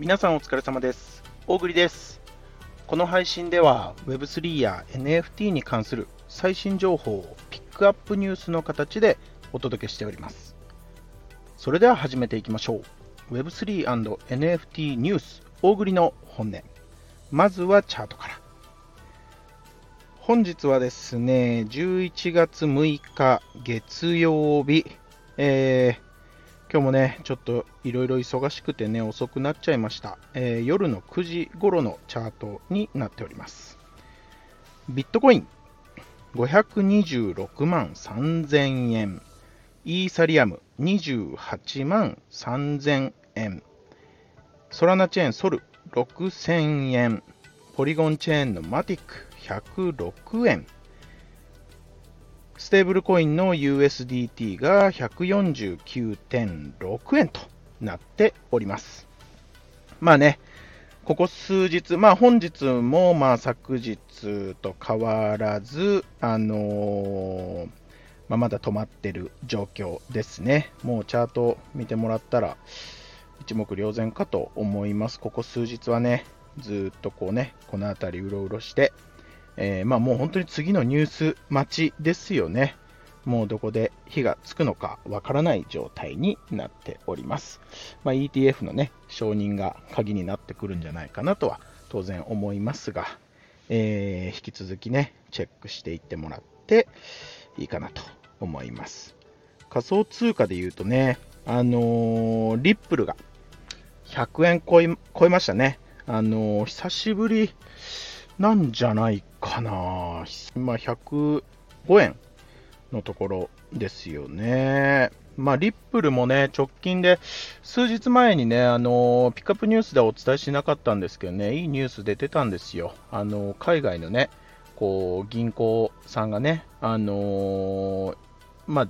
皆さんお疲れ様です。大栗です。この配信では Web3 や NFT に関する最新情報をピックアップニュースの形でお届けしております。それでは始めていきましょう。Web3&NFT ニュース大栗の本音。まずはチャートから。本日はですね、11月6日月曜日、えー今日もね、ちょっといろいろ忙しくてね、遅くなっちゃいました、えー夜の9時頃のチャートになっております。ビットコイン526万3000円。イーサリアム28万3000円。ソラナチェーンソル6000円。ポリゴンチェーンのマティック106円。ステーブルコインの USDT が149.6円となっております。まあね、ここ数日、まあ本日もまあ昨日と変わらず、あのーまあ、まだ止まってる状況ですね。もうチャート見てもらったら一目瞭然かと思います。ここ数日はね、ずっとこうね、この辺りうろうろして、えーまあもう本当に次のニュース待ちですよね。もうどこで火がつくのかわからない状態になっております。まあ、ETF のね、承認が鍵になってくるんじゃないかなとは当然思いますが、えー引き続きね、チェックしていってもらっていいかなと思います。仮想通貨で言うとね、あのーリップルが100円超え超えましたね。あのー久しぶりなんじゃないかな。ま、105円のところですよね。まあ、リップルもね、直近で、数日前にね、あの、ピックアップニュースではお伝えしなかったんですけどね、いいニュースで出たんですよ。あの、海外のね、こう、銀行さんがね、あのまあ、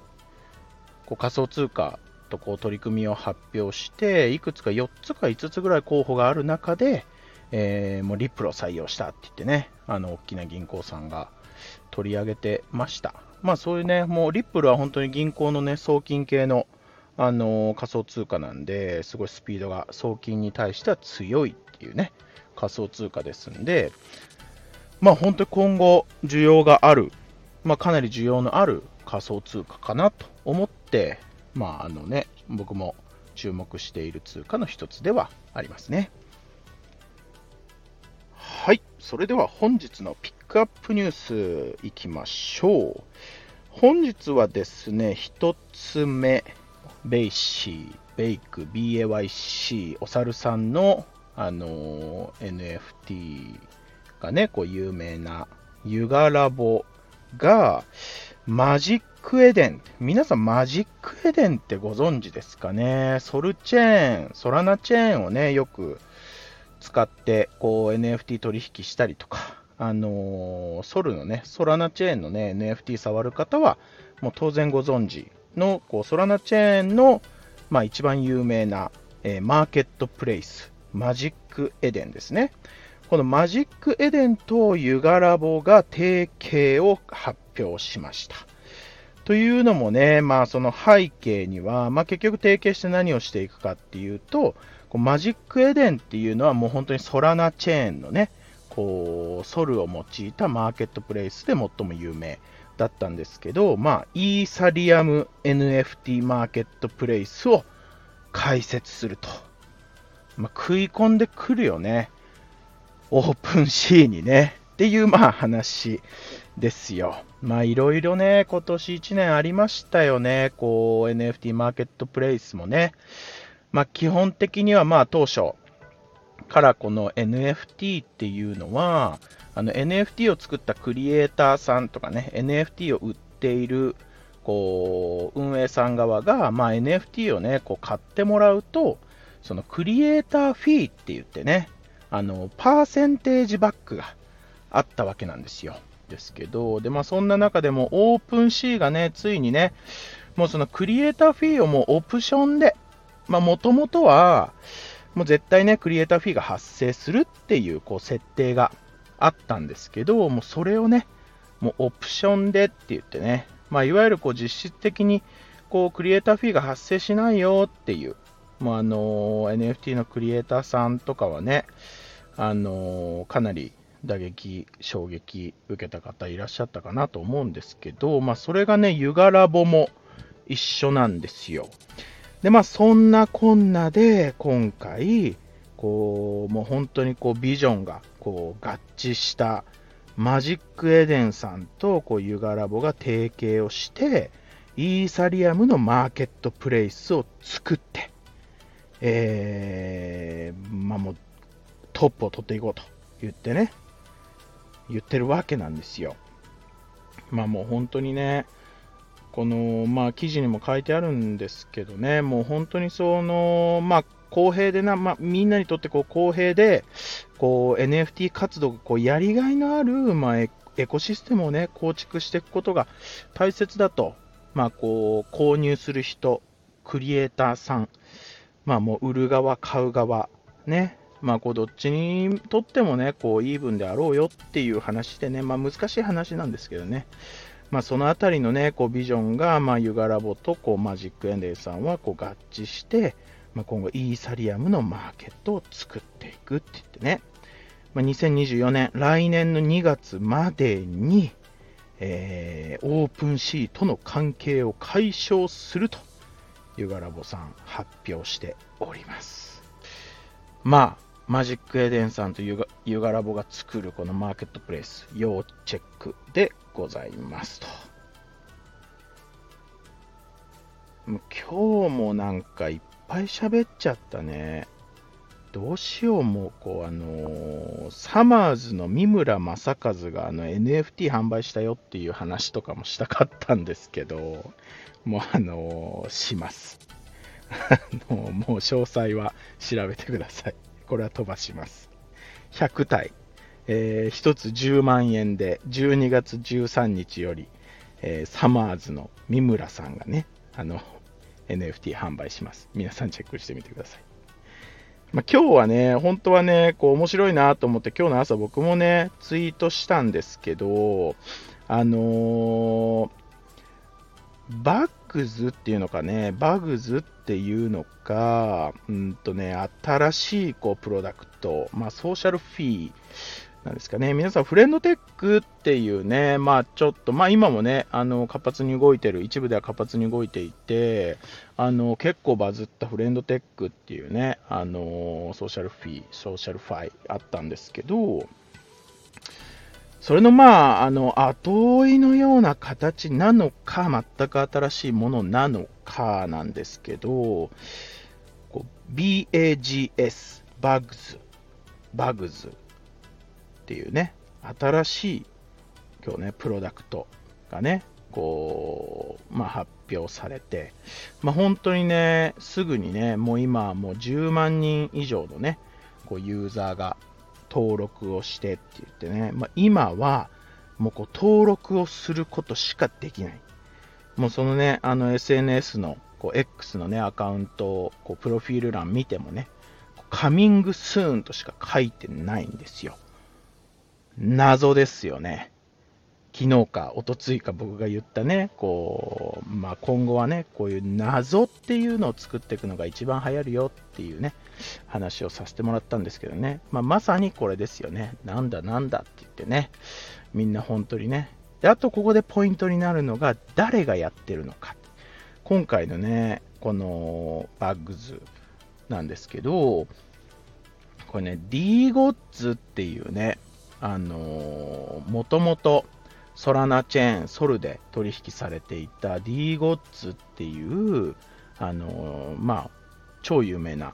こう仮想通貨とこう取り組みを発表して、いくつか4つか5つぐらい候補がある中で、えーもうリップルを採用したって言ってね、あの大きな銀行さんが取り上げてました。まあそういうね、もうリップルは本当に銀行のね、送金系の、あの仮想通貨なんで、すごいスピードが送金に対しては強いっていうね、仮想通貨ですんで、まあ本当に今後需要がある、まあかなり需要のある仮想通貨かなと思って、まああのね、僕も注目している通貨の一つではありますね。それでは本日のピックアップニュースいきましょう。本日はですね、一つ目、ベイシー、ベイク、BAYC、お猿さんの、あのー NFT がね、こう有名なユガラボが、マジックエデン。皆さんマジックエデンってご存知ですかね？ソルチェーン、ソラナチェーンをね、よく使ってこう NFT 取引したりとか、あのーソルのね、ソラナチェーンのね、NFT 触る方は、もう当然ご存知の、こうソラナチェーンの、まあ、一番有名な、えーマーケットプレイス、マジックエデンですね。このマジックエデンとユガラボが提携を発表しました。というのもね、まあその背景には、まあ結局提携して何をしていくかっていうと、こうマジックエデンっていうのはもう本当にソラナチェーンのね、こう、ソルを用いたマーケットプレイスで最も有名だったんですけど、まあ、イーサリアム NFT マーケットプレイスを開設すると。まあ、食い込んでくるよね。オープンシーにね。っていう、まあ、話ですよ。まあ、いろいろね、今年1年ありましたよね。こう、NFT マーケットプレイスもね。まあ、基本的には、まあ、当初からこの NFT っていうのは、あの NFT を作ったクリエイターさんとかね、NFT を売っている、こう、運営さん側が、まあ、NFT をね、こう買ってもらうと、そのクリエイターフィーって言ってね、あの、パーセンテージバックがあったわけなんですよ。ですけど、で、まあそんな中でもオープンシーがね、ついにね、もうそのクリエイターフィーをもうオプションで、まあもともとは、もう絶対ね、クリエイターフィーが発生するっていう、こう設定があったんですけど、もうそれをね、もうオプションでって言ってね、まあいわゆるこう実質的に、こうクリエイターフィーが発生しないよっていう、もうあの NFT のクリエイターさんとかはね、あのかなり打撃、衝撃受けた方いらっしゃったかなと思うんですけど、まあ、それがね、ユガラボも一緒なんですよ。で、まあ、そんなこんなで、今回、こう、もう本当にこう、ビジョンが、こう、合致したマジックエデンさんと、こう、ユガラボが提携をして、イーサリアムのマーケットプレイスを作って、えー、まあもう、トップを取っていこうと言ってね、言ってるわけなんですよ。まあもう本当にね、この、まあ記事にも書いてあるんですけどね、もう本当にその、まあ公平でな、まあみんなにとってこう公平で、こう NFT 活動がこうやりがいのある、まあエコシステムをね、構築していくことが大切だと、まあこう購入する人、クリエイターさん、まあもう売る側、買う側、ね、まあ、こうどっちにとってもね、こうイーブンであろうよっていう話でね、まあ、難しい話なんですけどね、まあ、そのあたりのね、こうビジョンが、まあ、ユガラボとこうマジックエンデイさんはこう合致して、まあ、今後イーサリアムのマーケットを作っていくって言ってね、まあ、2024年、来年の2月までに、えー、オープンシートの関係を解消すると、ユガラボさん発表しております。まあ、マジックエデンさんとユガユガラボが作るこのマーケットプレイス、要チェックでございますと。今日もなんかいっぱい喋っちゃったね。どうしようもう、こう、あのー、サマーズの三村正和があの NFT 販売したよっていう話とかもしたかったんですけど、もうあのー、します。あのもう詳細は調べてください。これは飛ばします。100体、えー、1つ10万円で、12月13日より、えー、サマーズの三村さんがね、あの、NFT 販売します。皆さんチェックしてみてください。まあ、今日はね、本当はね、こう面白いなと思って、今日の朝僕もね、ツイートしたんですけど、あのー、バッグズっていうのかね、バグズっていうのか、うんとね、新しいこうプロダクト、まあ、ソーシャルフィーなんですかね、皆さん、フレンドテックっていうね、まあ、ちょっと、まあ、今もね、あの活発に動いてる、一部では活発に動いていて、あの結構バズったフレンドテックっていうね、あのソーシャルフィー、ソーシャルファイあったんですけど、それのまあ、あの、後追いのような形なのか、全く新しいものなのかなんですけど、BAGS、バグズ、バグズっていうね、新しい、今日ね、プロダクトがね、こう、まあ、発表されて、まあ、本当にね、すぐにね、もう今、もう10万人以上のね、こうユーザーが登録をしてって言ってね、まあ、今はもうこう登録をすることしかできない。もうそのね、あの SNS のこう X のね、アカウントをこうプロフィール欄見てもね、カミングスーンとしか書いてないんですよ。謎ですよね。昨日か一昨日か僕が言ったね、こう、まあ、今後はね、こういう謎っていうのを作っていくのが一番流行るよっていうね、話をさせてもらったんですけどね、まあ、まさにこれですよね。なんだなんだって言ってね、みんな本当にね。で、あとここでポイントになるのが、誰がやってるのか。今回のね、このバッグズなんですけど、これね、D ゴッズっていうね、あのー、もともと、ソラナチェーン、ソルで取引されていた D ゴッツっていう、あのまあ、超有名な、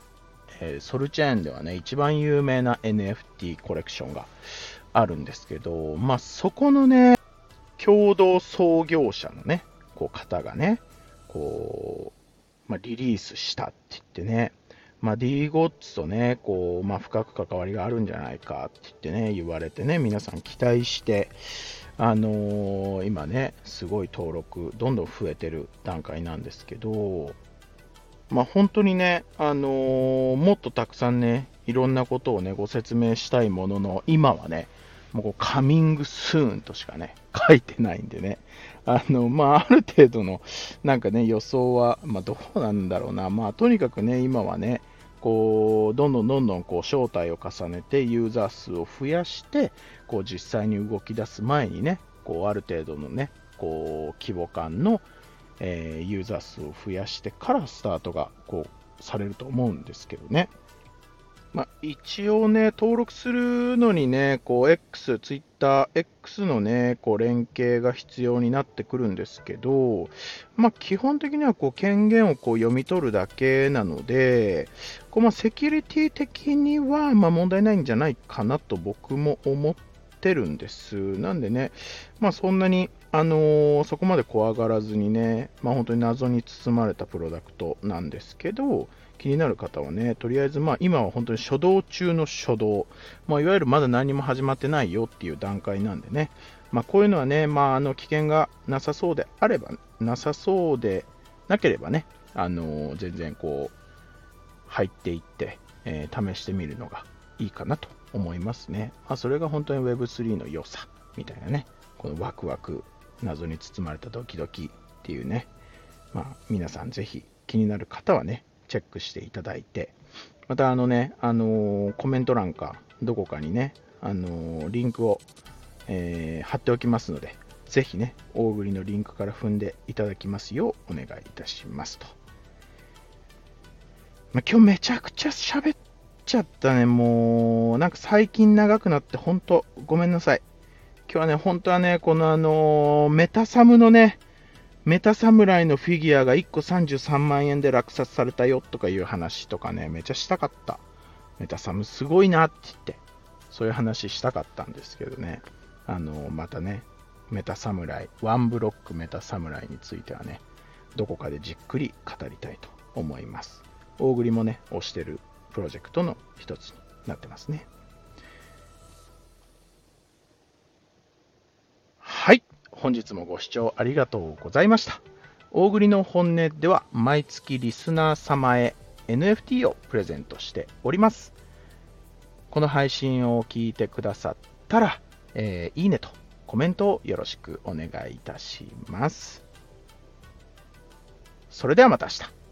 えー、ソルチェーンではね、一番有名な NFT コレクションがあるんですけど、まあ、そこのね、共同創業者のね、こう方がね、こう、まあ、リリースしたって言ってね、まあ、D ゴッツとね、こう、まあ、深く関わりがあるんじゃないかって言ってね、言われてね、皆さん期待して、あのー、今ね、すごい登録、どんどん増えてる段階なんですけど、まあ、本当にね、あのー、もっとたくさんね、いろんなことをね、ご説明したいものの、今はね、もうこうカミングスーンとしかね、書いてないんでね。あの、まあ、ある程度の、なんかね、予想は、まあ、どうなんだろうな。まあ、とにかくね、今はね、こう、どんどんどんどん、こう、招待を重ねて、ユーザー数を増やして、こう、実際に動き出す前にね、こう、ある程度のね、こう、規模感の、えー、ユーザー数を増やしてからスタートが、こう、されると思うんですけどね。まあ、一応ね、登録するのにね、こう X、Twitter、X のね、こう連携が必要になってくるんですけど、まあ、基本的にはこう権限をこう読み取るだけなので、こうまセキュリティ的にはま問題ないんじゃないかなと僕も思ってるんです。なんでね、まあ、そんなに、あのー、そこまで怖がらずにね、まあ、本当に謎に包まれたプロダクトなんですけど、気になる方はね、とりあえず、まあ、今は本当に初動中の初動、まあ、いわゆるまだ何も始まってないよっていう段階なんでね、まあ、こういうのはね、まあ、あの危険がなさそうであれば、なさそうでなければね、あの全然こう、入っていって、えー、試してみるのがいいかなと思いますね。まあ、それが本当に Web3 の良さみたいなね、このワクワク、謎に包まれたドキドキっていうね、まあ、皆さんぜひ気になる方はね、チェックしていただいて、またあのね、あのー、コメント欄かどこかにね、あのー、リンクを、えー、貼っておきますので、ぜひね、大栗のリンクから踏んでいただきますようお願いいたしますと。まあ、今日めちゃくちゃ喋っちゃったね、もう、なんか最近長くなって本当ごめんなさい。今日はね、本当はね、このあのメタサムのね、メタ侍のフィギュアが1個33万円で落札されたよとかいう話とかね、めちゃしたかった。メタ侍すごいなって言って、そういう話したかったんですけどね、あの、またね、メタ侍、ワンブロックメタ侍についてはね、どこかでじっくり語りたいと思います。大栗もね、推してるプロジェクトの一つになってますね。本日もご視聴ありがとうございました。大栗の本音では毎月リスナー様へ NFT をプレゼントしております。この配信を聞いてくださったら、えー、いいねとコメントをよろしくお願いいたします。それではまた明日。